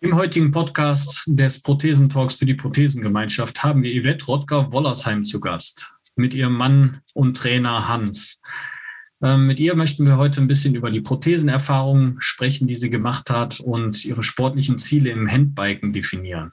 Im heutigen Podcast des Prothesentalks für die Prothesengemeinschaft haben wir Yvette Rottger-Wollersheim zu Gast mit ihrem Mann und Trainer Hans. Ähm, mit ihr möchten wir heute ein bisschen über die Prothesenerfahrungen sprechen, die sie gemacht hat und ihre sportlichen Ziele im Handbiken definieren.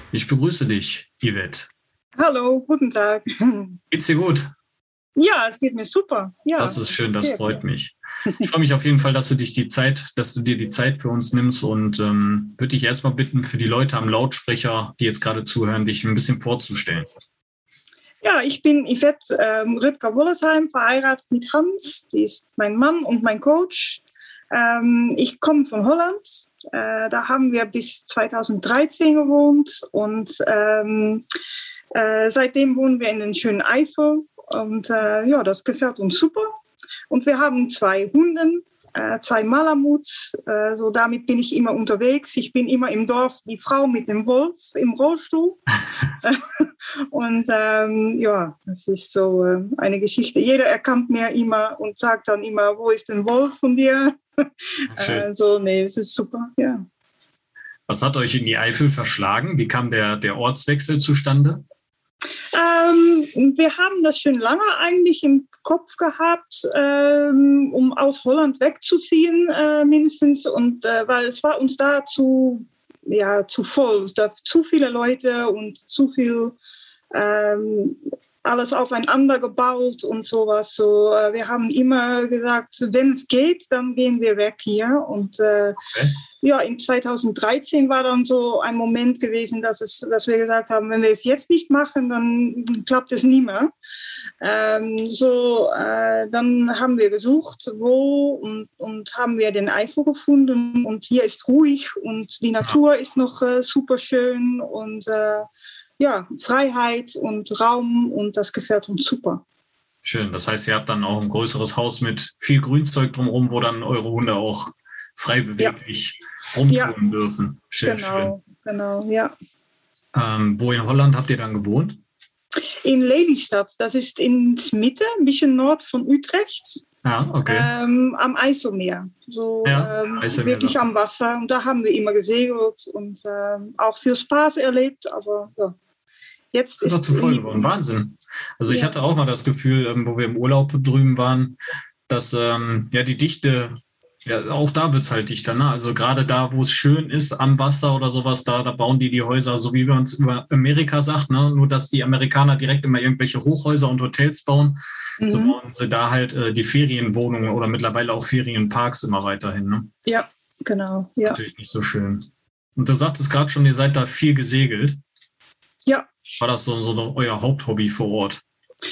Ich begrüße dich, Yvette. Hallo, guten Tag. Geht's dir gut? Ja, es geht mir super. Ja, das ist schön, das freut mich. Ich freue mich auf jeden Fall, dass du dich die Zeit, dass du dir die Zeit für uns nimmst und ähm, würde dich erstmal bitten, für die Leute am Lautsprecher, die jetzt gerade zuhören, dich ein bisschen vorzustellen. Ja, ich bin Yvette ähm, Rüttger-Wollersheim, verheiratet mit Hans. Die ist mein Mann und mein Coach. Ähm, ich komme von Holland. Äh, da haben wir bis 2013 gewohnt und ähm, äh, seitdem wohnen wir in den schönen Eifel und äh, ja, das gefällt uns super. Und wir haben zwei Hunde, äh, zwei Malamuts. Äh, so damit bin ich immer unterwegs. Ich bin immer im Dorf die Frau mit dem Wolf im Rollstuhl. und ähm, ja, das ist so äh, eine Geschichte. Jeder erkannt mir immer und sagt dann immer, wo ist denn Wolf von dir? Äh, so, nee, es ist super, ja. Was hat euch in die Eifel verschlagen? Wie kam der, der Ortswechsel zustande? Ähm, wir haben das schon lange eigentlich im Kopf gehabt, ähm, um aus Holland wegzuziehen, äh, mindestens. Und äh, weil es war uns da zu, ja, zu voll, da, zu viele Leute und zu viel ähm, alles aufeinander gebaut und sowas. So, äh, wir haben immer gesagt, wenn es geht, dann gehen wir weg hier. Und äh, okay. ja, in 2013 war dann so ein Moment gewesen, dass, es, dass wir gesagt haben, wenn wir es jetzt nicht machen, dann klappt es nie mehr. Ähm, so, äh, dann haben wir gesucht, wo und, und haben wir den Eifel gefunden. Und hier ist ruhig und die Natur ist noch äh, super schön und äh, ja, Freiheit und Raum und das gefällt uns super. Schön. Das heißt, ihr habt dann auch ein größeres Haus mit viel Grünzeug drumherum, wo dann eure Hunde auch frei beweglich ja. rumtun ja. dürfen. Schön, genau, schön. genau, ja. Ähm, wo in Holland habt ihr dann gewohnt? In Lelystad. Das ist in Mitte, ein bisschen nord von Utrecht. Ja, okay. Ähm, am Eiselmeer. So ja, ähm, Eiselmeer wirklich am Wasser. Und da haben wir immer gesegelt und ähm, auch viel Spaß erlebt. Aber ja, Jetzt ist es zu voll geworden. Wahnsinn. Also ja. ich hatte auch mal das Gefühl, ähm, wo wir im Urlaub drüben waren, dass ähm, ja die Dichte, ja, auch da wird es halt dichter. Ne? Also gerade da, wo es schön ist am Wasser oder sowas, da, da bauen die die Häuser, so wie man es über Amerika sagt, ne? nur dass die Amerikaner direkt immer irgendwelche Hochhäuser und Hotels bauen. Mhm. So bauen sie da halt äh, die Ferienwohnungen oder mittlerweile auch Ferienparks immer weiterhin. Ne? Ja, genau. Ja. Natürlich nicht so schön. Und du sagtest gerade schon, ihr seid da viel gesegelt. Ja, war das so, so euer Haupthobby vor Ort?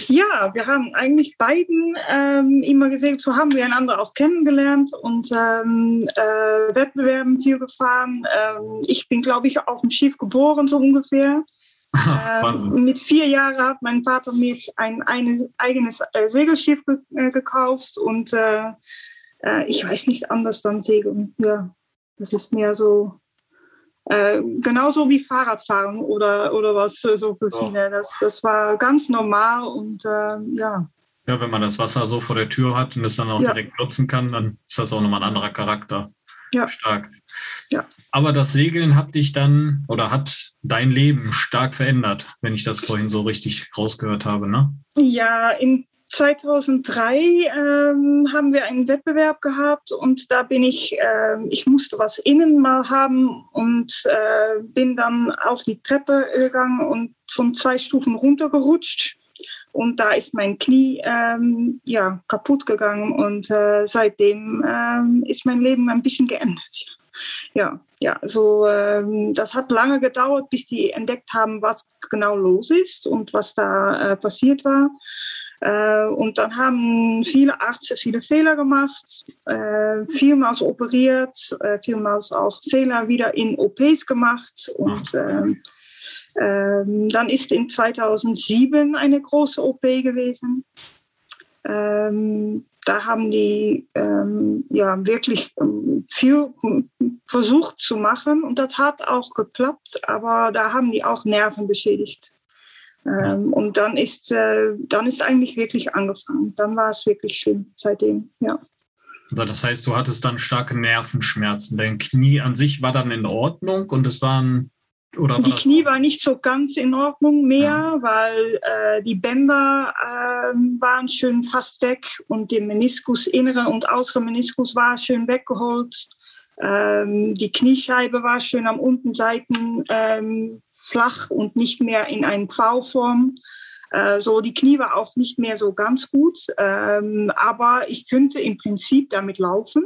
Ja, wir haben eigentlich beiden ähm, immer gesehen, so haben wir einander auch kennengelernt und ähm, äh, Wettbewerben viel gefahren. Ähm, ich bin, glaube ich, auf dem Schiff geboren, so ungefähr. ähm, mit vier Jahren hat mein Vater mir ein, ein eigenes äh, Segelschiff ge äh, gekauft und äh, äh, ich weiß nicht anders dann segeln. Ja, das ist mehr so äh, genauso wie Fahrradfahren oder, oder was äh, so für viele. Das, das war ganz normal und äh, ja. Ja, wenn man das Wasser so vor der Tür hat und es dann auch ja. direkt nutzen kann, dann ist das auch nochmal ein anderer Charakter. Ja. Stark. Ja. Aber das Segeln hat dich dann oder hat dein Leben stark verändert, wenn ich das vorhin so richtig rausgehört habe, ne? Ja, in 2003 ähm, haben wir einen Wettbewerb gehabt und da bin ich, äh, ich musste was innen mal haben und äh, bin dann auf die Treppe gegangen und von zwei Stufen runtergerutscht. Und da ist mein Knie ähm, ja, kaputt gegangen und äh, seitdem ähm, ist mein Leben ein bisschen geändert. Ja, ja, so ähm, das hat lange gedauert, bis die entdeckt haben, was genau los ist und was da äh, passiert war. Äh, und dann haben viele Ärzte viele Fehler gemacht, äh, vielmals operiert, äh, vielmals auch Fehler wieder in OPs gemacht. Und ähm, ähm, dann ist in 2007 eine große OP gewesen. Ähm, da haben die ähm, ja wirklich ähm, viel versucht zu machen und das hat auch geklappt, aber da haben die auch Nerven beschädigt. Ähm, und dann ist, äh, dann ist eigentlich wirklich angefangen. Dann war es wirklich schlimm seitdem, ja. Das heißt, du hattest dann starke Nervenschmerzen. Dein Knie an sich war dann in Ordnung und es waren oder die Knie war nicht so ganz in Ordnung mehr, ja. weil äh, die Bänder äh, waren schön fast weg und der Meniskus, innere und äußere Meniskus war schön weggeholt. Ähm, die Kniescheibe war schön am unten Seiten ähm, flach und nicht mehr in einer V-Form. Äh, so die Knie war auch nicht mehr so ganz gut, ähm, aber ich könnte im Prinzip damit laufen.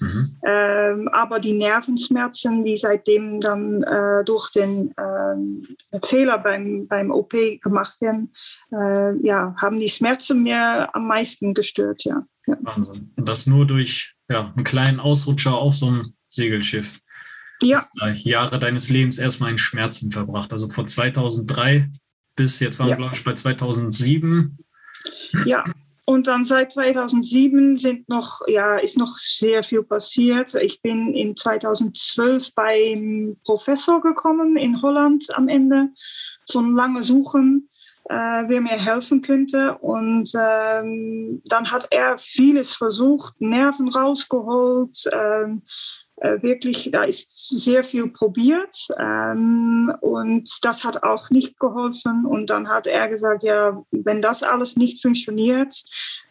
Mhm. Ähm, aber die Nervenschmerzen, die seitdem dann äh, durch den äh, Fehler beim, beim OP gemacht werden, äh, ja, haben die Schmerzen mir am meisten gestört, ja. ja. Wahnsinn. Und das nur durch ja, einen kleinen Ausrutscher auf so einem Segelschiff. Ja. Jahre deines Lebens erstmal in Schmerzen verbracht. Also von 2003 bis jetzt waren ja. wir, glaube ich, bei 2007. Ja, und dann seit 2007 sind noch, ja, ist noch sehr viel passiert. Ich bin in 2012 beim Professor gekommen in Holland am Ende von lange Suchen, äh, wer mir helfen könnte. Und ähm, dann hat er vieles versucht, Nerven rausgeholt, ähm, äh, wirklich, da ist sehr viel probiert ähm, und das hat auch nicht geholfen. Und dann hat er gesagt, ja, wenn das alles nicht funktioniert,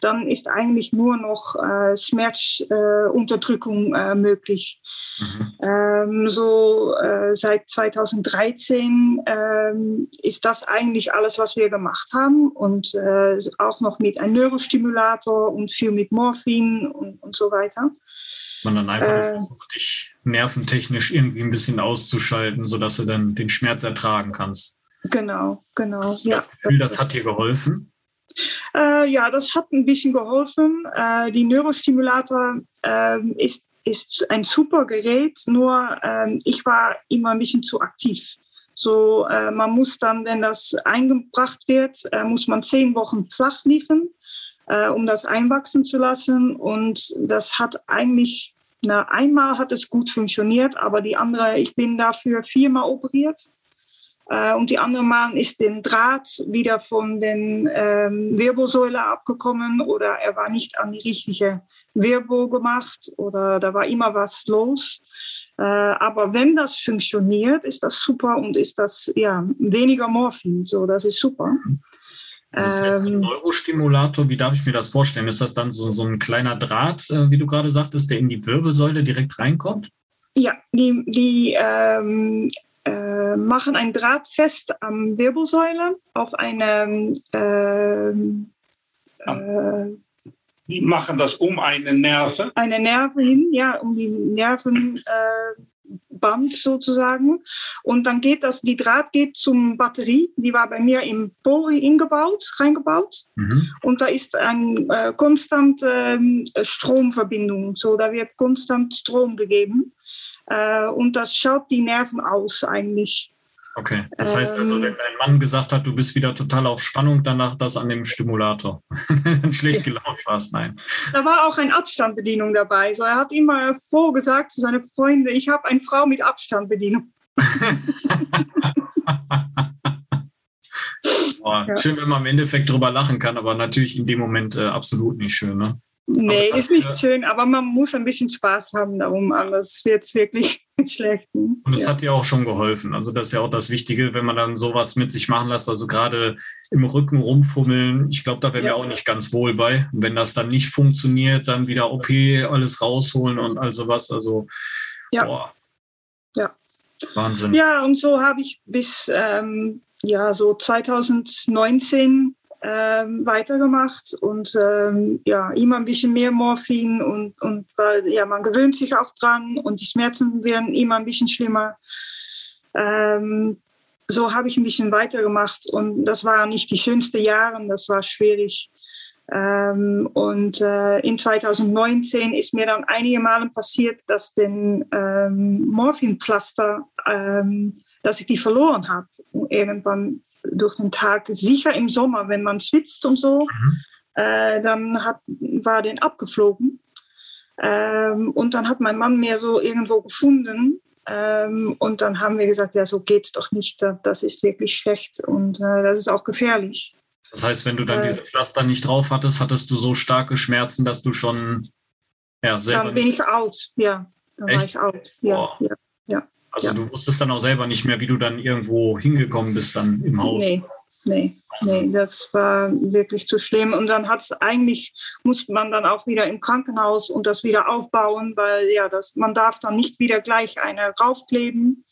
dann ist eigentlich nur noch äh, Schmerzunterdrückung äh, möglich. Mhm. Ähm, so äh, seit 2013 ähm, ist das eigentlich alles, was wir gemacht haben und äh, auch noch mit einem Neurostimulator und viel mit Morphin und, und so weiter man dann einfach äh, versucht, dich nerventechnisch irgendwie ein bisschen auszuschalten, sodass du dann den Schmerz ertragen kannst. Genau, genau. Hast du ja, das Gefühl, das hat dir geholfen? Äh, ja, das hat ein bisschen geholfen. Äh, die Neurostimulator äh, ist, ist ein super Gerät, nur ähm, ich war immer ein bisschen zu aktiv. So, äh, man muss dann, wenn das eingebracht wird, äh, muss man zehn Wochen flach liegen, um das einwachsen zu lassen. Und das hat eigentlich na, einmal hat es gut funktioniert, aber die andere, ich bin dafür viermal operiert. Äh, und die andere Mal ist den Draht wieder von den ähm, Wirbelsäule abgekommen oder er war nicht an die richtige Wirbel gemacht oder da war immer was los. Äh, aber wenn das funktioniert, ist das super und ist das ja weniger Morphin. So, das ist super. Das ist ein ähm, Neurostimulator, wie darf ich mir das vorstellen? Ist das dann so, so ein kleiner Draht, äh, wie du gerade sagtest, der in die Wirbelsäule direkt reinkommt? Ja, die, die ähm, äh, machen ein Draht fest am Wirbelsäule auf eine. Ähm, äh, die machen das um eine Nerve? Eine Nerve hin, ja, um die Nerven äh, Band sozusagen. Und dann geht das, die Draht geht zum Batterie, die war bei mir im Pori eingebaut, reingebaut. Mhm. Und da ist eine äh, konstante äh, Stromverbindung, so da wird konstant Strom gegeben. Äh, und das schaut die Nerven aus eigentlich. Okay, das heißt also, wenn ähm. dein Mann gesagt hat, du bist wieder total auf Spannung, lag das an dem Stimulator. Schlecht gelaufen warst, nein. Da war auch eine Abstandbedienung dabei. So, er hat immer vorgesagt zu seinen Freunden, ich habe eine Frau mit Abstandbedienung. Boah, ja. Schön, wenn man im Endeffekt drüber lachen kann, aber natürlich in dem Moment äh, absolut nicht schön. Ne? Nee, ist nicht ja, schön, aber man muss ein bisschen Spaß haben darum, anders wird es wirklich schlecht. Und es ja. hat dir auch schon geholfen. Also das ist ja auch das Wichtige, wenn man dann sowas mit sich machen lässt, also gerade im Rücken rumfummeln, ich glaube, da wären ja. wir auch nicht ganz wohl bei. wenn das dann nicht funktioniert, dann wieder OP, alles rausholen und all sowas. Also, ja. Boah. Ja. Wahnsinn. Ja, und so habe ich bis ähm, ja, so 2019 ähm, weitergemacht und ähm, ja, immer ein bisschen mehr Morphin und, und weil ja, man gewöhnt sich auch dran und die Schmerzen werden immer ein bisschen schlimmer. Ähm, so habe ich ein bisschen weitergemacht und das waren nicht die schönsten Jahre, das war schwierig. Ähm, und äh, in 2019 ist mir dann einige Male passiert, dass den ähm, Morphinpflaster, ähm, dass ich die verloren habe. Irgendwann durch den Tag, sicher im Sommer, wenn man schwitzt und so, mhm. äh, dann hat, war den abgeflogen. Ähm, und dann hat mein Mann mir so irgendwo gefunden. Ähm, und dann haben wir gesagt, ja, so geht's doch nicht. Das ist wirklich schlecht und äh, das ist auch gefährlich. Das heißt, wenn du dann äh, diese Pflaster nicht drauf hattest, hattest du so starke Schmerzen, dass du schon ja, selber. Dann bin ich out, ja. Dann Echt? war ich out. Ja, ja, ja, Also ja. du wusstest dann auch selber nicht mehr, wie du dann irgendwo hingekommen bist dann im Haus. Nee, nee, nee, das war wirklich zu schlimm. Und dann hat es eigentlich, musste man dann auch wieder im Krankenhaus und das wieder aufbauen, weil ja, das, man darf dann nicht wieder gleich eine raufkleben.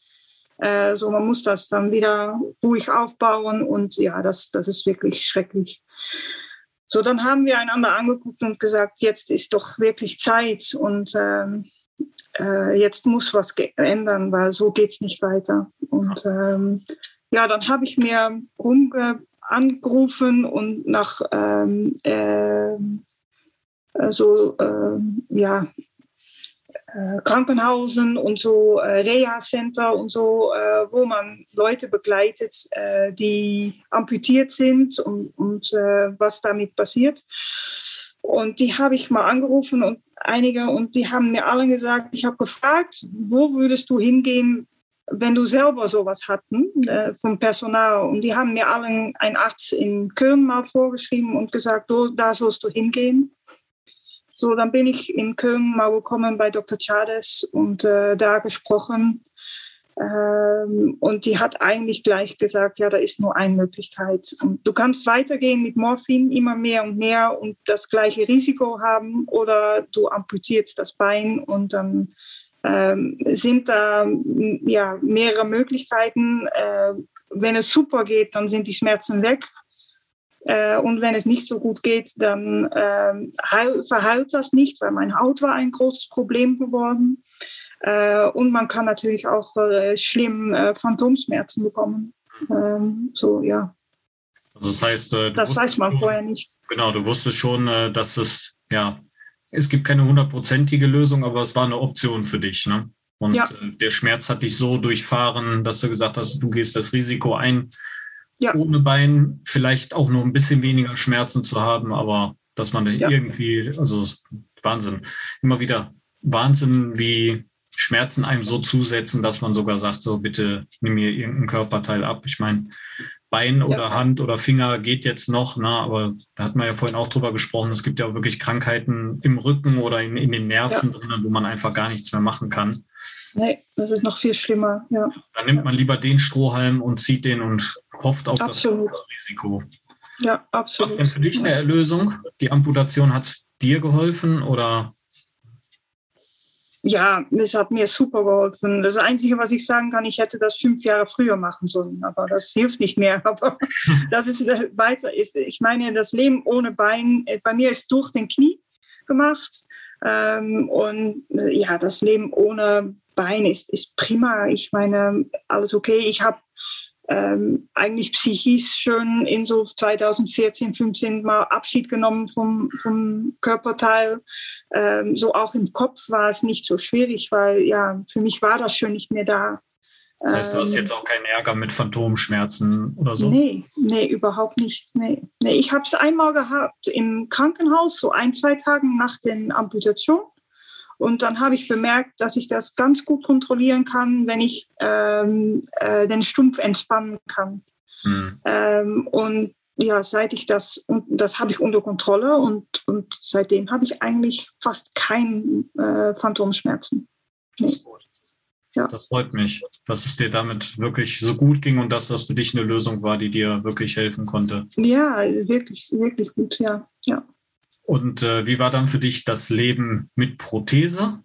Äh, so, man muss das dann wieder ruhig aufbauen und ja, das, das ist wirklich schrecklich. So, dann haben wir einander angeguckt und gesagt, jetzt ist doch wirklich Zeit und ähm, äh, jetzt muss was ändern, weil so geht es nicht weiter. Und ähm, ja, dann habe ich mir rumge und nach ähm, äh, so ähm, ja, äh, Krankenhausen und so äh, Reha-Center und so, äh, wo man Leute begleitet, äh, die amputiert sind und, und äh, was damit passiert. Und die habe ich mal angerufen und einige und die haben mir alle gesagt, ich habe gefragt, wo würdest du hingehen, wenn du selber sowas hatten äh, vom Personal. Und die haben mir allen einen Arzt in Köln mal vorgeschrieben und gesagt, da sollst du hingehen. So, dann bin ich in Köln mal gekommen bei Dr. Chades und äh, da gesprochen. Ähm, und die hat eigentlich gleich gesagt, ja, da ist nur eine Möglichkeit. Und du kannst weitergehen mit Morphin, immer mehr und mehr und das gleiche Risiko haben oder du amputierst das Bein und dann ähm, sind da ja, mehrere Möglichkeiten. Äh, wenn es super geht, dann sind die Schmerzen weg. Äh, und wenn es nicht so gut geht, dann äh, verheilt das nicht, weil mein Haut war ein großes Problem geworden. Äh, und man kann natürlich auch äh, schlimm äh, Phantomschmerzen bekommen. Ähm, so, ja. Also das heißt, äh, das weiß man vorher nicht. Genau, du wusstest schon, dass es, ja, es gibt keine hundertprozentige Lösung, aber es war eine Option für dich, ne? Und ja. der Schmerz hat dich so durchfahren, dass du gesagt hast, du gehst das Risiko ein, ja. ohne Bein vielleicht auch nur ein bisschen weniger Schmerzen zu haben, aber dass man da ja. irgendwie, also Wahnsinn, immer wieder Wahnsinn, wie Schmerzen einem so zusetzen, dass man sogar sagt, so bitte nimm mir irgendein Körperteil ab. Ich meine, Bein oder ja. Hand oder Finger geht jetzt noch, ne? aber da hat man ja vorhin auch drüber gesprochen, es gibt ja auch wirklich Krankheiten im Rücken oder in, in den Nerven ja. drin, wo man einfach gar nichts mehr machen kann. Nee, das ist noch viel schlimmer, ja. Dann nimmt man lieber den Strohhalm und zieht den und hofft auf absolut. das Risiko. Ja, absolut. Was denn für dich eine Erlösung? Die Amputation hat dir geholfen oder? Ja, es hat mir super geholfen. Das Einzige, was ich sagen kann, ich hätte das fünf Jahre früher machen sollen, aber das hilft nicht mehr. Aber das ist äh, weiter ist. Ich meine, das Leben ohne Bein, äh, bei mir ist durch den Knie gemacht. Ähm, und äh, ja, das Leben ohne Bein ist, ist prima. Ich meine, alles okay. Ich habe ähm, eigentlich psychisch schon in so 2014, 15 mal Abschied genommen vom, vom Körperteil. Ähm, so auch im Kopf war es nicht so schwierig, weil ja, für mich war das schon nicht mehr da. Das heißt, du hast ähm, jetzt auch keinen Ärger mit Phantomschmerzen oder so? Nee, nee, überhaupt nicht. Nee, nee ich habe es einmal gehabt im Krankenhaus, so ein, zwei Tage nach der Amputation. Und dann habe ich bemerkt, dass ich das ganz gut kontrollieren kann, wenn ich ähm, äh, den Stumpf entspannen kann. Mhm. Ähm, und ja, seit ich das, und das habe ich unter Kontrolle und, und seitdem habe ich eigentlich fast keine äh, Phantomschmerzen. Nee. Das, ja. das freut mich, dass es dir damit wirklich so gut ging und dass das für dich eine Lösung war, die dir wirklich helfen konnte. Ja, wirklich, wirklich gut, ja. ja. Und äh, wie war dann für dich das Leben mit Prothese?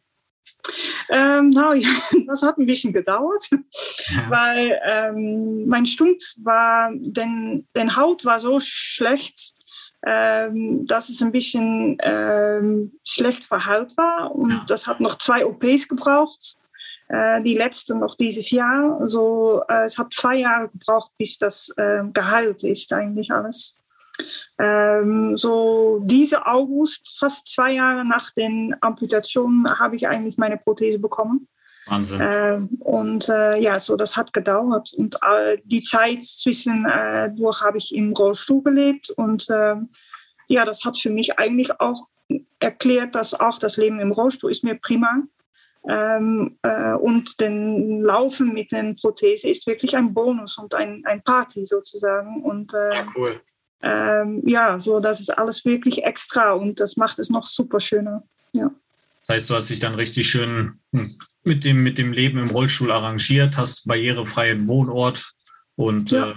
Ähm, na, ja, das hat ein bisschen gedauert, ja. weil ähm, mein Stumpf war, denn, denn Haut war so schlecht, ähm, dass es ein bisschen ähm, schlecht verheilt war. Und ja. das hat noch zwei OPs gebraucht. Äh, die letzte noch dieses Jahr. So, äh, es hat zwei Jahre gebraucht, bis das äh, geheilt ist, eigentlich alles. Ähm, so diese August, fast zwei Jahre nach den Amputationen, habe ich eigentlich meine Prothese bekommen. Wahnsinn. Äh, und äh, ja, so das hat gedauert. Und äh, die Zeit zwischendurch habe ich im Rollstuhl gelebt. Und ähm, ja, das hat für mich eigentlich auch erklärt, dass auch das Leben im Rollstuhl ist mir prima. Ähm, äh, und den Laufen mit den Prothese ist wirklich ein Bonus und ein, ein Party sozusagen. Und äh, ja, cool. Ähm, ja, so das ist alles wirklich extra und das macht es noch super schöner. Ja. Das heißt, du hast dich dann richtig schön hm, mit dem, mit dem Leben im Rollstuhl arrangiert, hast barrierefreien Wohnort und Ja. äh,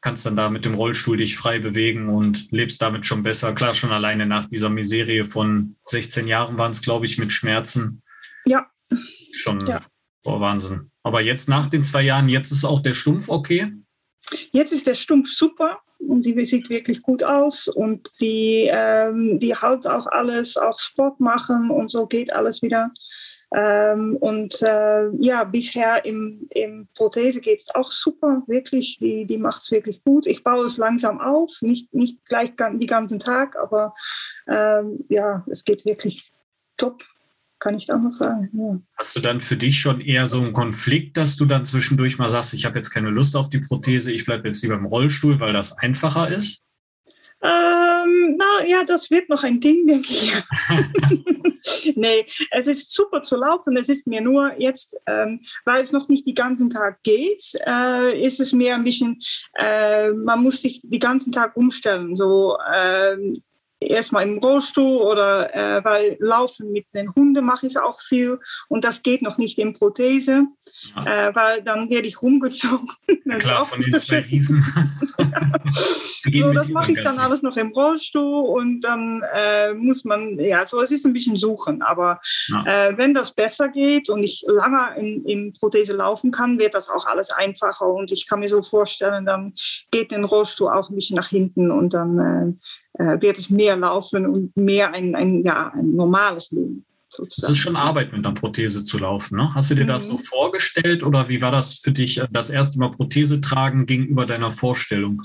kannst dann da mit dem Rollstuhl dich frei bewegen und lebst damit schon besser. Klar, schon alleine nach dieser Miserie von 16 Jahren waren es, glaube ich, mit Schmerzen. Ja. Schon Ja. boah, Wahnsinn. Aber jetzt nach den zwei Jahren, jetzt ist auch der Stumpf okay. Jetzt ist der Stumpf super und sie sieht wirklich gut aus und die, ähm, die halt auch alles, auch Sport machen und so geht alles wieder. Ähm, und äh, ja, bisher im, im Prothese geht es auch super, wirklich. Die, die macht es wirklich gut. Ich baue es langsam auf, nicht, nicht gleich die ganzen Tag, aber ähm, ja, es geht wirklich top. Kann ich anders sagen. Ja. Hast du dann für dich schon eher so einen Konflikt, dass du dann zwischendurch mal sagst, ich habe jetzt keine Lust auf die Prothese, ich bleibe jetzt lieber im Rollstuhl, weil das einfacher ist? Ähm, na ja, das wird noch ein Ding, denke ich. nee, es ist super zu laufen. Es ist mir nur jetzt, ähm, weil es noch nicht den ganzen Tag geht, äh, ist es mir ein bisschen, äh, man muss sich den ganzen Tag umstellen. So ähm, erstmal im Rollstuhl oder äh, weil Laufen mit den Hunden mache ich auch viel und das geht noch nicht in Prothese, äh, weil dann werde ich rumgezogen. Ja, klar, von den zwei. Riesen. So, das mache ich dann alles noch im Rollstuhl und dann äh, muss man, ja, so es ist ein bisschen suchen. Aber Ja. äh, wenn das besser geht und ich lange in, in Prothese laufen kann, wird das auch alles einfacher. Und ich kann mir so vorstellen, dann geht der Rollstuhl auch ein bisschen nach hinten und dann äh, wird es mehr laufen und mehr ein, ein, ja, ein normales Leben. Es Sozusagen. ist schon Arbeit, mit einer Prothese zu laufen. Ne? Hast du dir das Mhm. so vorgestellt oder wie war das für dich, das erste Mal Prothese tragen gegenüber deiner Vorstellung?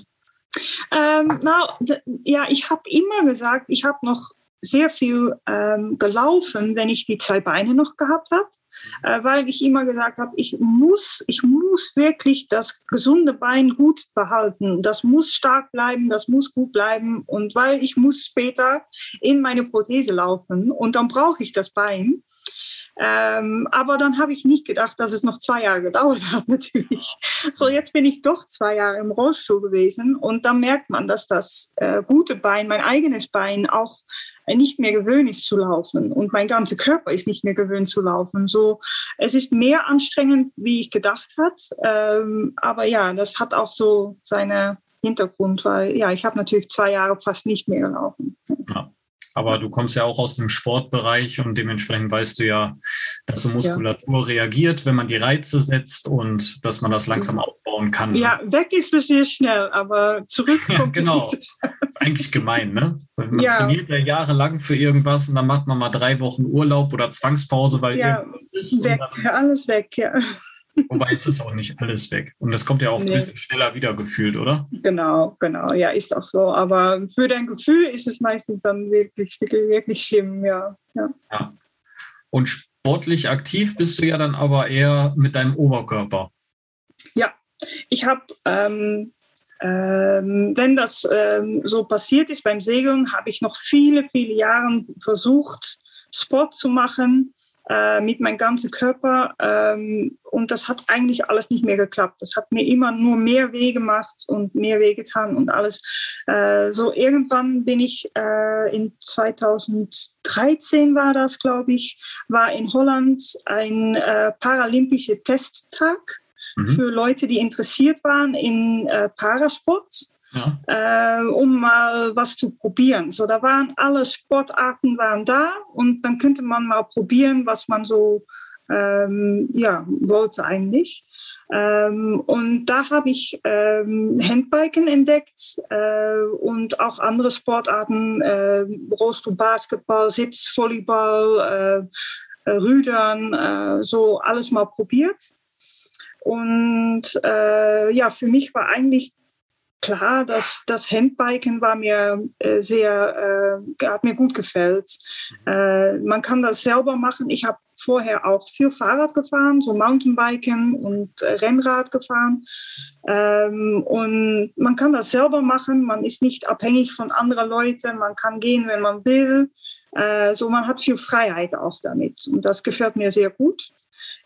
Ähm, d- ja, ich habe immer gesagt, ich habe noch sehr viel ähm, gelaufen, wenn ich die zwei Beine noch gehabt habe, äh, weil ich immer gesagt habe, ich muss, ich muss wirklich das gesunde Bein gut behalten. Das muss stark bleiben, das muss gut bleiben und weil ich muss später in meine Prothese laufen und dann brauche ich das Bein. Ähm, aber dann habe ich nicht gedacht, dass es noch zwei Jahre gedauert hat, natürlich. So, jetzt bin ich doch zwei Jahre im Rollstuhl gewesen und dann merkt man, dass das äh, gute Bein, mein eigenes Bein, auch nicht mehr gewöhnt ist zu laufen und mein ganzer Körper ist nicht mehr gewöhnt zu laufen. So, es ist mehr anstrengend, wie ich gedacht hat. Ähm, aber ja, das hat auch so seine Hintergrund, weil ja, ich habe natürlich zwei Jahre fast nicht mehr gelaufen. Aber du kommst ja auch aus dem Sportbereich und dementsprechend weißt du ja, dass so Muskulatur reagiert, wenn man die Reize setzt und dass man das langsam aufbauen kann. ne? Ja, weg ist es sehr schnell, aber zurück Ja, kommt genau. es nicht so schnell. ist eigentlich gemein, ne? Man Ja. trainiert ja jahrelang für irgendwas und dann macht man mal drei Wochen Urlaub oder Zwangspause, weil Ja, irgendwas ist. Weg, ja, alles weg, ja. Wobei es ist auch nicht alles weg. Und das kommt ja auch Nee. ein bisschen schneller wieder gefühlt, oder? Genau, genau, ja, ist auch so. Aber für dein Gefühl ist es meistens dann wirklich, wirklich, wirklich schlimm, ja. ja. Und sportlich aktiv bist du ja dann aber eher mit deinem Oberkörper. Ich habe, ähm, ähm, wenn das ähm, so passiert ist beim Segeln, habe ich noch viele, viele Jahre versucht, Sport zu machen äh, mit meinem ganzen Körper. Ähm, und das hat eigentlich alles nicht mehr geklappt. Das hat mir immer nur mehr weh gemacht und mehr weh getan und alles. Äh, so irgendwann bin ich äh, in 2013 war das, glaube ich, war in Holland ein äh, paralympischer Testtag Mhm. für Leute, die interessiert waren in äh, Parasport, Ja. äh, um mal was zu probieren. So, da waren alle Sportarten waren da und dann könnte man mal probieren, was man so ähm, ja, wollte eigentlich. Ähm, und da habe ich ähm, Handbiken entdeckt äh, und auch andere Sportarten, äh, Rollstuhl, Basketball, Sitzvolleyball, äh, äh, Rüdern, äh, so alles mal probiert. Und äh, ja, für mich war eigentlich klar, das, das Handbiken war mir äh, sehr, äh, hat mir gut gefällt. Äh, man kann das selber machen. Ich habe vorher auch viel Fahrrad gefahren, so Mountainbiken und äh, Rennrad gefahren. Ähm, und man kann das selber machen. Man ist nicht abhängig von anderen Leuten. Man kann gehen, wenn man will. Äh, so man hat viel Freiheit auch damit. Und das gefällt mir sehr gut.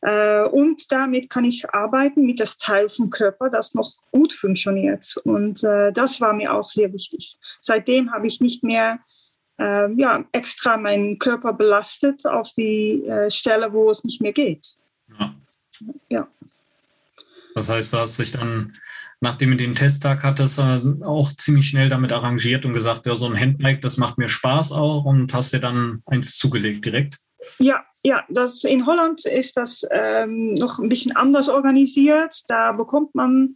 Äh, und damit kann ich arbeiten mit das Teil vom Körper, das noch gut funktioniert. Und äh, das war mir auch sehr wichtig. Seitdem habe ich nicht mehr äh, ja, extra meinen Körper belastet auf die äh, Stelle, wo es nicht mehr geht. Ja. ja. Das heißt, du hast dich dann, nachdem du den Testtag hattest, auch ziemlich schnell damit arrangiert und gesagt, ja, so ein Handbike, das macht mir Spaß auch und hast dir dann eins zugelegt direkt? Ja, ja, das in Holland ist das ähm, noch ein bisschen anders organisiert. Da bekommt man,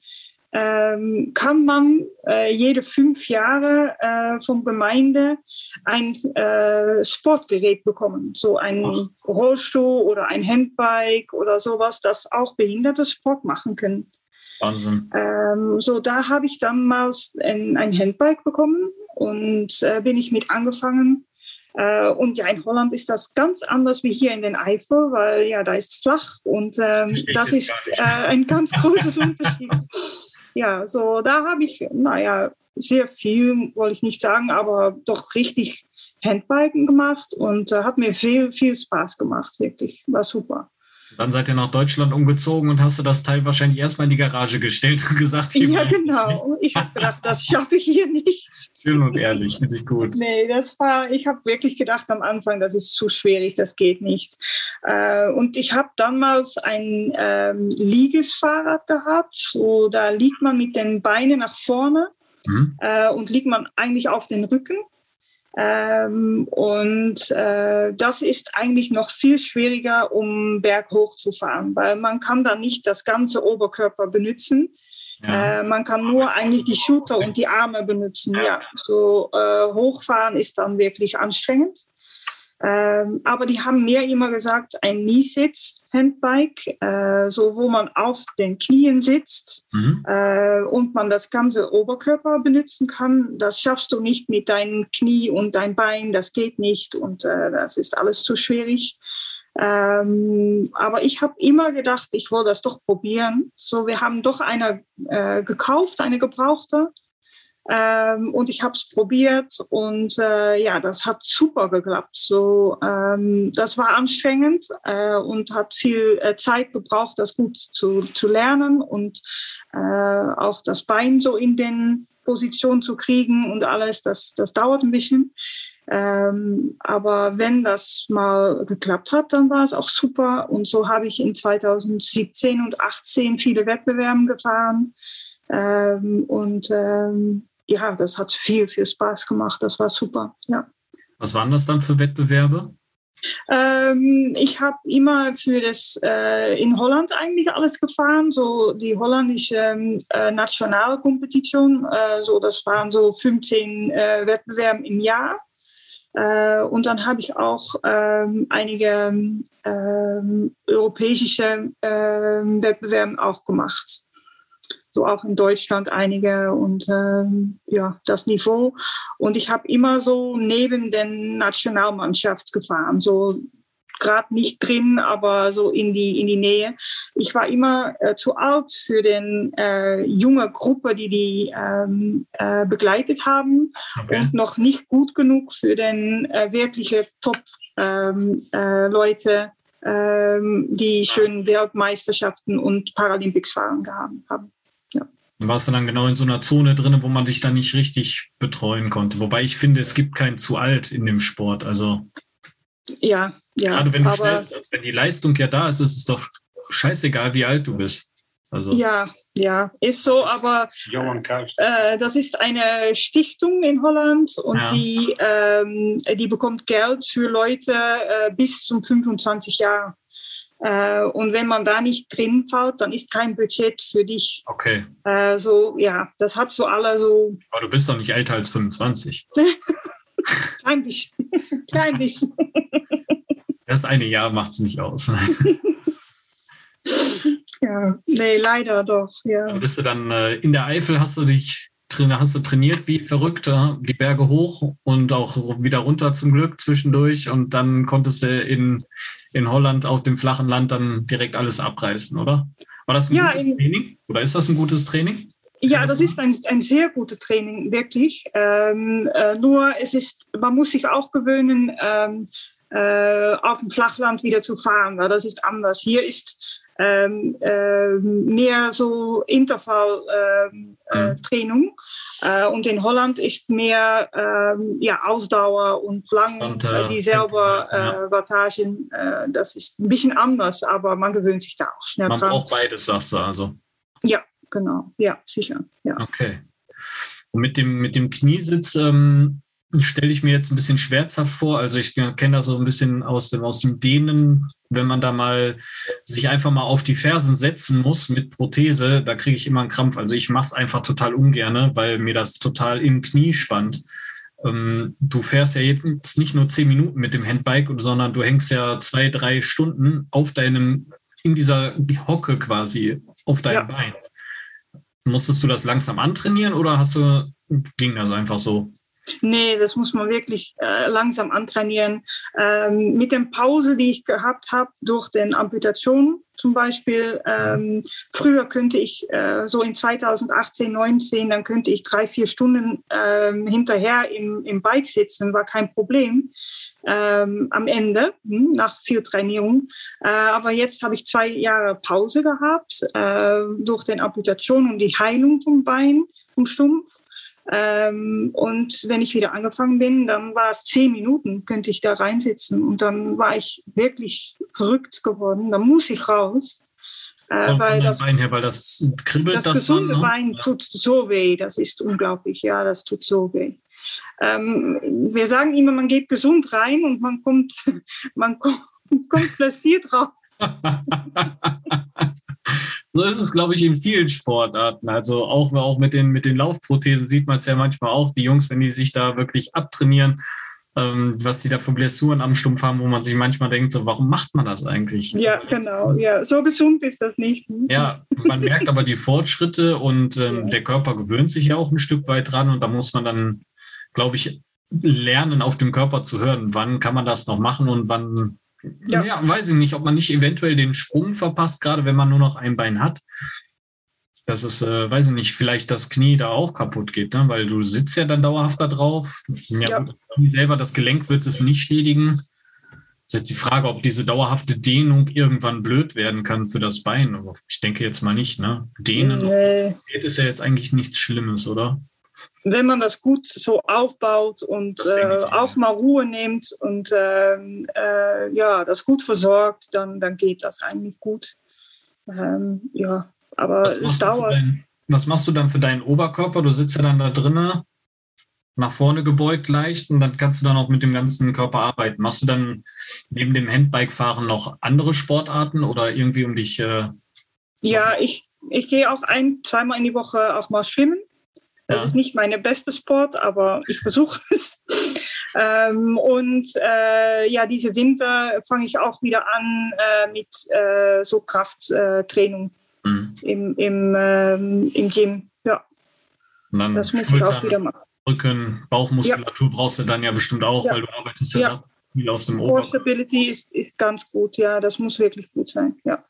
ähm, kann man äh, jede fünf Jahre äh, vom Gemeinde ein äh, Sportgerät bekommen, so ein Ach. Rollstuhl oder ein Handbike oder sowas, das auch Behinderte Sport machen können. Wahnsinn. Ähm, so, da habe ich damals ein, ein Handbike bekommen und äh, bin ich mit angefangen und ja, in Holland ist das ganz anders wie hier in den Eifel, weil ja, da ist flach und ähm, das ist äh, ein ganz großes Unterschied. Ja, so da habe ich, naja, sehr viel, wollte ich nicht sagen, aber doch richtig Handbiken gemacht und äh, hat mir viel, viel Spaß gemacht, wirklich. War super. Dann seid ihr nach Deutschland umgezogen und hast du das Teil wahrscheinlich erstmal in die Garage gestellt und gesagt, hier Ja, genau. Ich habe gedacht, das schaffe ich hier nicht. Schön und ehrlich, finde ich gut. Nee, das war, ich habe wirklich gedacht am Anfang, das ist zu schwierig, das geht nicht. Äh, und ich habe damals ein ähm, Liegesfahrrad gehabt, so da liegt man mit den Beinen nach vorne mhm. äh, und liegt man eigentlich auf den Rücken. Ähm, und äh, das ist eigentlich noch viel schwieriger, um berghoch zu fahren, weil man kann da nicht das ganze Oberkörper benutzen. Ja. Äh, man kann nur eigentlich die Schulter und die Arme benutzen. Ja, ja. so äh, hochfahren ist dann wirklich anstrengend. Ähm, aber die haben mir immer gesagt, ein Kniesitz-Handbike, äh, so wo man auf den Knien sitzt mhm. äh, und man das ganze Oberkörper benutzen kann. Das schaffst du nicht mit deinem Knie und dein Bein, das geht nicht und äh, das ist alles zu schwierig. Ähm, aber ich habe immer gedacht, ich will das doch probieren. So, wir haben doch eine äh, gekauft, eine gebrauchte. Ähm, und ich habe es probiert und äh, ja, das hat super geklappt. So, ähm, das war anstrengend äh, und hat viel äh, Zeit gebraucht, das gut zu, zu lernen und äh, auch das Bein so in den Position zu kriegen und alles, das, das dauert ein bisschen. Ähm, aber wenn das mal geklappt hat, dann war es auch super. Und so habe ich in 2017 und 2018 viele Wettbewerbe gefahren. Ähm, und ähm, ja, das hat viel, viel Spaß gemacht. Das war super. Ja. Was waren das dann für Wettbewerbe? Ähm, ich habe immer für das äh, in Holland eigentlich alles gefahren, so die holländische äh, Nationalkompetition. Äh, so das waren so 15 äh, Wettbewerbe im Jahr. Äh, und dann habe ich auch ähm, einige ähm, europäische ähm, Wettbewerbe auch gemacht so auch in Deutschland einige und ähm, ja, das Niveau. Und ich habe immer so neben den Nationalmannschaft gefahren, so gerade nicht drin, aber so in die, in die Nähe. Ich war immer äh, zu alt für den äh, junge Gruppe, die die ähm, äh, begleitet haben okay. und noch nicht gut genug für den äh, wirkliche Top ähm, äh, Leute, ähm, die schönen Weltmeisterschaften und Paralympics fahren haben. Dann warst du dann genau in so einer Zone drin, wo man dich dann nicht richtig betreuen konnte. Wobei ich finde, es gibt kein zu alt in dem Sport. Also ja, ja. Gerade wenn du schnell, also wenn die Leistung ja da ist, ist es doch scheißegal, wie alt du bist. Also. Ja, ja, ist so, aber äh, das ist eine Stiftung in Holland und ja. die, ähm, die bekommt Geld für Leute äh, bis zum 25 Jahre. Äh, und wenn man da nicht drin fällt, dann ist kein Budget für dich. Okay. Äh, so, ja, das hat so alle so. Aber du bist doch nicht älter als 25. Klein bisschen. Klein bisschen. Das eine Jahr macht es nicht aus. ja, nee, leider doch, ja. Dann bist du dann äh, in der Eifel, hast du dich hast du trainiert wie verrückt, die Berge hoch und auch wieder runter zum Glück zwischendurch und dann konntest du in, in Holland auf dem flachen Land dann direkt alles abreißen, oder? War das ein ja, gutes Training oder ist das ein gutes Training? Ja, das ist ein, ein sehr gutes Training, wirklich. Ähm, äh, nur es ist, man muss sich auch gewöhnen, ähm, äh, auf dem Flachland wieder zu fahren. Weil das ist anders. Hier ist ähm, äh, mehr so Intervalltraining. Ähm, äh, mhm. und in Holland ist mehr ähm, ja, Ausdauer und lang äh, dieselbe ja. Wattagen. das ist ein bisschen anders, aber man gewöhnt sich da auch schnell man dran. Man braucht beides, sagst du also. Ja, genau. Ja, sicher. Ja. Okay. Und mit dem, mit dem Kniesitz ähm, stelle ich mir jetzt ein bisschen schmerzhaft vor. Also ich kenne das so ein bisschen aus dem, aus dem Dehnen, wenn man da mal sich einfach mal auf die Fersen setzen muss mit Prothese, da kriege ich immer einen Krampf. Also ich mache es einfach total ungerne, weil mir das total im Knie spannt. Ähm, du fährst ja jetzt nicht nur zehn Minuten mit dem Handbike, sondern du hängst ja zwei, drei Stunden auf deinem, in dieser Hocke quasi, auf deinem ja. Bein. Musstest du das langsam antrainieren oder hast du, ging das einfach so? Nee, das muss man wirklich äh, langsam antrainieren. Ähm, mit der Pause, die ich gehabt habe durch den Amputation zum Beispiel, ähm, früher könnte ich äh, so in 2018, 19, dann könnte ich drei, vier Stunden ähm, hinterher im, im Bike sitzen, war kein Problem. Ähm, am Ende, hm, nach viel Trainierung. Äh, aber jetzt habe ich zwei Jahre Pause gehabt äh, durch den Amputation und die Heilung vom Bein, vom Stumpf. Ähm, und wenn ich wieder angefangen bin, dann war es zehn Minuten, könnte ich da reinsitzen. Und dann war ich wirklich verrückt geworden. Dann muss ich raus. Äh, weil, das, Bein her, weil das kribbelt das, das gesunde dann, ne? Bein tut so weh. Das ist unglaublich. Ja, das tut so weh. Ähm, wir sagen immer, man geht gesund rein und man kommt, man kommt, kommt raus. so ist es, glaube ich, in vielen Sportarten. Also auch, auch mit, den, mit den Laufprothesen sieht man es ja manchmal auch. Die Jungs, wenn die sich da wirklich abtrainieren, ähm, was die da für Blessuren am Stumpf haben, wo man sich manchmal denkt, so, warum macht man das eigentlich? Ja, genau. Ja, so gesund ist das nicht. Hm? Ja, man merkt aber die Fortschritte und ähm, ja. der Körper gewöhnt sich ja auch ein Stück weit dran und da muss man dann, glaube ich, lernen, auf dem Körper zu hören. Wann kann man das noch machen und wann ja. ja. weiß ich nicht, ob man nicht eventuell den Sprung verpasst, gerade wenn man nur noch ein Bein hat. Dass es, äh, weiß ich nicht, vielleicht das Knie da auch kaputt geht, ne? weil du sitzt ja dann dauerhaft da drauf. Ja, ja. Das Knie selber, das Gelenk wird es nicht schädigen. Das ist jetzt die Frage, ob diese dauerhafte Dehnung irgendwann blöd werden kann für das Bein. Ich denke jetzt mal nicht, ne? Dehnen nee. ist ja jetzt eigentlich nichts Schlimmes, oder? Wenn man das gut so aufbaut und äh, auch mal Ruhe nimmt und äh, äh, ja, das gut versorgt, dann, dann geht das eigentlich gut. Ähm, ja, aber es dauert. Dein, was machst du dann für deinen Oberkörper? Du sitzt ja dann da drinnen, nach vorne gebeugt leicht und dann kannst du dann auch mit dem ganzen Körper arbeiten. Machst du dann neben dem Handbike-Fahren noch andere Sportarten oder irgendwie um dich? Äh, ja, ich, ich gehe auch ein, zweimal in die Woche auch mal schwimmen. Das ja. ist nicht meine beste Sport, aber ich versuche es. ähm, und äh, ja, diese Winter fange ich auch wieder an äh, mit äh, so Krafttraining mhm. im, im, ähm, im Gym. Ja, das muss ich auch wieder machen. Rücken, Bauchmuskulatur ja. brauchst du dann ja bestimmt auch, ja. weil du arbeitest ja, ja. viel aus dem Core Stability ist, ist ganz gut, ja, das muss wirklich gut sein, ja.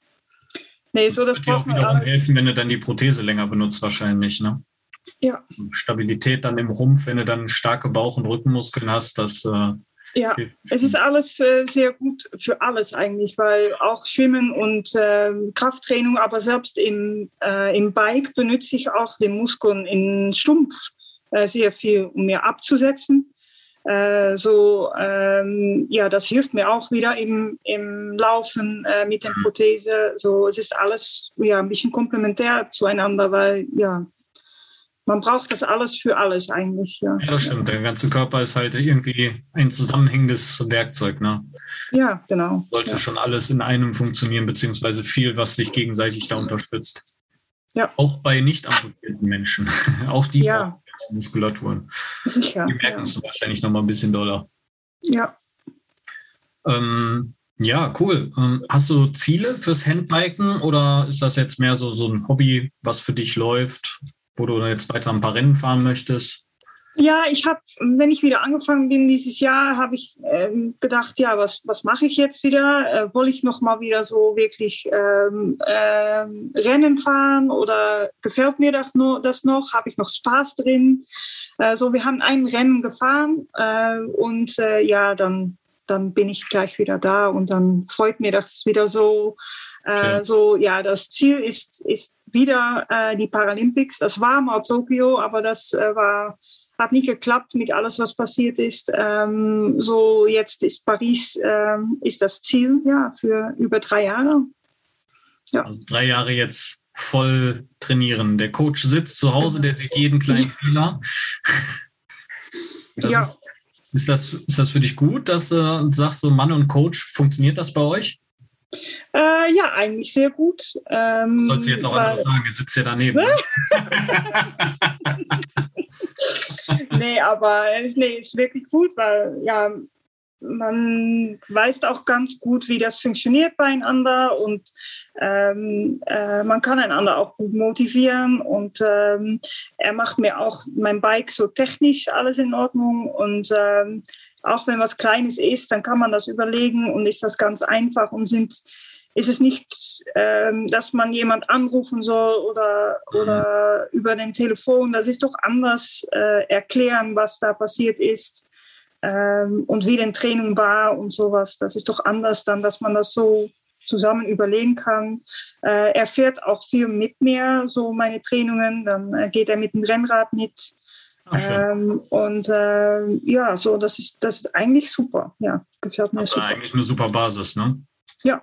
Nee, so das, das braucht man auch helfen, wenn du dann die Prothese länger benutzt wahrscheinlich, ne? Ja. Stabilität dann im Rumpf, wenn du dann starke Bauch- und Rückenmuskeln hast, das. Äh, ja, es ist alles äh, sehr gut für alles eigentlich, weil auch Schwimmen und äh, Krafttraining, aber selbst im, äh, im Bike benutze ich auch den Muskeln in Stumpf äh, sehr viel, um mir abzusetzen. Äh, so, ähm, ja, das hilft mir auch wieder im, im Laufen mit der mhm. Prothese. So, es ist alles ja, ein bisschen komplementär zueinander, weil ja, man braucht das alles für alles eigentlich. Ja, ja das stimmt. Der ganze Körper ist halt irgendwie ein zusammenhängendes Werkzeug. Ne? Ja, genau. Sollte ja. schon alles in einem funktionieren, beziehungsweise viel, was sich gegenseitig da unterstützt. Ja. Auch bei nicht amputierten Menschen. Auch die ja. Muskulaturen. Sicher. Die merken es ja. wahrscheinlich noch mal ein bisschen doller. Ja. Ähm, ja, cool. Ähm, hast du Ziele fürs Handbiken oder ist das jetzt mehr so, so ein Hobby, was für dich läuft? Wo du jetzt weiter ein paar Rennen fahren möchtest? Ja, ich habe, wenn ich wieder angefangen bin dieses Jahr, habe ich ähm, gedacht, ja, was, was mache ich jetzt wieder? Äh, Woll ich noch mal wieder so wirklich ähm, ähm, Rennen fahren oder gefällt mir das, no, das noch? Habe ich noch Spaß drin? Äh, so, wir haben ein Rennen gefahren äh, und äh, ja, dann, dann bin ich gleich wieder da und dann freut mir das wieder so. Äh, so, ja, das Ziel ist, ist wieder äh, die Paralympics. Das war mal Tokio, aber das war hat nicht geklappt mit alles, was passiert ist. Ähm, so jetzt ist Paris ähm, ist das Ziel ja für über drei Jahre. Ja. Also drei Jahre jetzt voll trainieren. Der Coach sitzt zu Hause, der sieht jeden kleinen Fehler. ja. Ist, ist, das, ist das für dich gut, dass du sagst, so Mann und Coach, funktioniert das bei euch? Äh, ja, eigentlich sehr gut. Ähm, Sollst du jetzt auch anders sagen, ihr sitzt ja daneben. nee, aber nee, ist wirklich gut, weil ja, man weiß auch ganz gut, wie das funktioniert beieinander und ähm, äh, man kann einander auch gut motivieren und ähm, er macht mir auch mein Bike so technisch alles in Ordnung und ähm, auch wenn was Kleines ist, dann kann man das überlegen und ist das ganz einfach und sind ist es nicht, ähm, dass man jemand anrufen soll oder, mhm. oder über den Telefon. Das ist doch anders äh, erklären, was da passiert ist ähm, und wie den Training war und sowas. Das ist doch anders dann, dass man das so zusammen überlegen kann. Äh, er fährt auch viel mit mir, so meine Trainungen. Dann äh, geht er mit dem Rennrad mit. Ähm, und äh, ja, so das ist das ist eigentlich super. Ja, gefällt mir also super. Eigentlich eine super Basis, ne? Ja,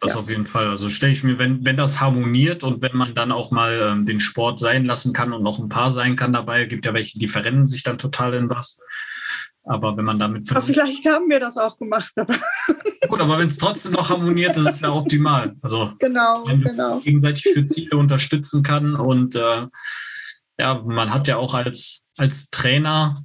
das ja. auf jeden Fall. Also stelle ich mir, wenn, wenn das harmoniert und wenn man dann auch mal ähm, den Sport sein lassen kann und noch ein paar sein kann dabei, gibt ja welche, die verrennen sich dann total in was. Aber wenn man damit. Aber vielleicht haben wir das auch gemacht. Aber Gut, aber wenn es trotzdem noch harmoniert, das ist ja optimal. Also genau, wenn genau. gegenseitig für Ziele unterstützen kann und äh, ja, man hat ja auch als, als Trainer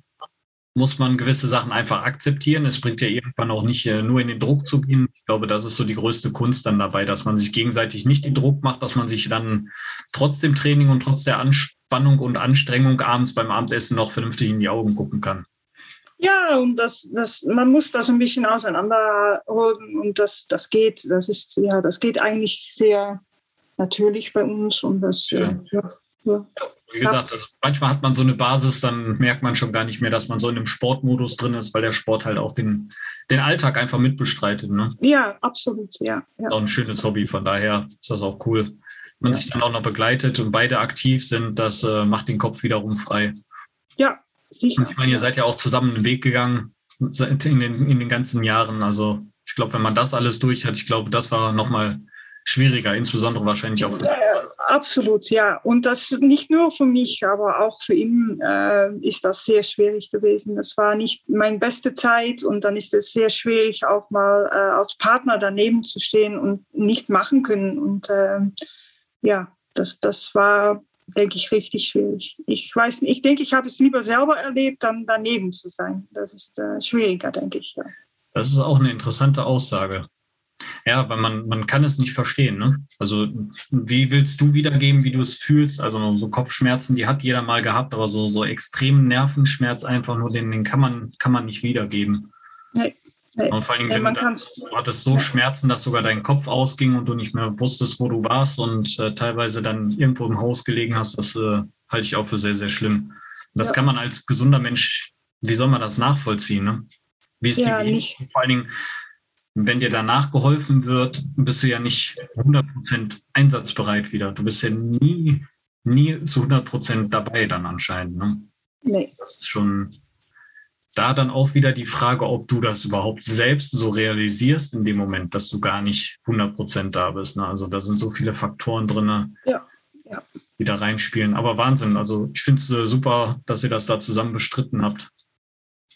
muss man gewisse Sachen einfach akzeptieren. Es bringt ja irgendwann auch nicht äh, nur in den Druck zu gehen. Ich glaube, das ist so die größte Kunst dann dabei, dass man sich gegenseitig nicht den Druck macht, dass man sich dann trotz dem Training und trotz der Anspannung und Anstrengung abends beim Abendessen noch vernünftig in die Augen gucken kann. Ja, und das, das, man muss das ein bisschen auseinanderholen und das, das geht, das ist, ja, das geht eigentlich sehr natürlich bei uns und das, ja. Äh, ja, ja. Wie gesagt, manchmal hat man so eine Basis, dann merkt man schon gar nicht mehr, dass man so in einem Sportmodus drin ist, weil der Sport halt auch den, den Alltag einfach mitbestreitet. Ne? Ja, absolut, ja, ja. Auch ein schönes Hobby, von daher ist das auch cool. Wenn man ja. sich dann auch noch begleitet und beide aktiv sind, das äh, macht den Kopf wiederum frei. Ja, sicher. Und ich meine, ihr seid ja auch zusammen den Weg gegangen in den, in den ganzen Jahren. Also ich glaube, wenn man das alles durch hat, ich glaube, das war nochmal schwieriger, insbesondere wahrscheinlich auch für Absolut, ja. Und das nicht nur für mich, aber auch für ihn äh, ist das sehr schwierig gewesen. Das war nicht meine beste Zeit und dann ist es sehr schwierig, auch mal äh, als Partner daneben zu stehen und nicht machen können. Und äh, ja, das, das war, denke ich, richtig schwierig. Ich weiß nicht, ich denke, ich habe es lieber selber erlebt, dann daneben zu sein. Das ist äh, schwieriger, denke ich. Ja. Das ist auch eine interessante Aussage. Ja, weil man, man kann es nicht verstehen. Ne? Also wie willst du wiedergeben, wie du es fühlst? Also so Kopfschmerzen, die hat jeder mal gehabt, aber so, so extremen Nervenschmerz einfach nur, den, den kann, man, kann man nicht wiedergeben. Nee. Nee. Und vor allem, wenn man du, du hattest so Schmerzen, dass sogar dein Kopf ausging und du nicht mehr wusstest, wo du warst und äh, teilweise dann irgendwo im Haus gelegen hast, das äh, halte ich auch für sehr, sehr schlimm. Das ja. kann man als gesunder Mensch, wie soll man das nachvollziehen? Ne? Wie ist ja, die, wie, vor allen Dingen, wenn dir danach geholfen wird, bist du ja nicht 100% einsatzbereit wieder. Du bist ja nie, nie zu 100% dabei dann anscheinend. Ne? Nee. Das ist schon da dann auch wieder die Frage, ob du das überhaupt selbst so realisierst in dem Moment, dass du gar nicht 100% da bist. Ne? Also da sind so viele Faktoren drin, ja. Ja. die da reinspielen. Aber Wahnsinn. Also ich finde es äh, super, dass ihr das da zusammen bestritten habt.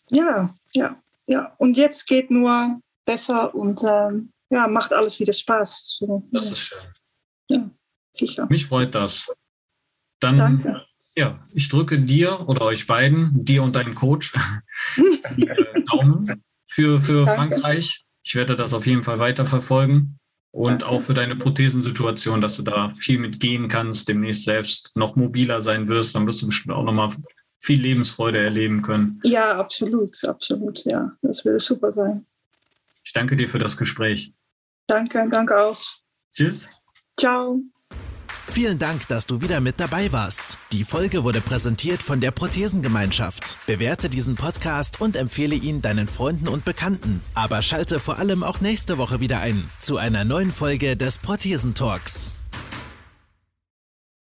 Ja, ja, ja. Und jetzt geht nur besser und ähm, ja, macht alles wieder Spaß. So, das ja. ist schön. Ja, sicher. Mich freut das. Dann, Danke. ja, ich drücke dir oder euch beiden, dir und deinem Coach, die äh, Daumen für, für Frankreich. Ich werde das auf jeden Fall weiter verfolgen. und Danke. auch für deine Prothesensituation, dass du da viel mitgehen kannst, demnächst selbst noch mobiler sein wirst. Dann wirst du bestimmt auch nochmal viel Lebensfreude erleben können. Ja, absolut, absolut, ja. Das würde super sein. Danke dir für das Gespräch. Danke, danke auch. Tschüss. Ciao. Vielen Dank, dass du wieder mit dabei warst. Die Folge wurde präsentiert von der Prothesengemeinschaft. Bewerte diesen Podcast und empfehle ihn deinen Freunden und Bekannten. Aber schalte vor allem auch nächste Woche wieder ein zu einer neuen Folge des Prothesentalks.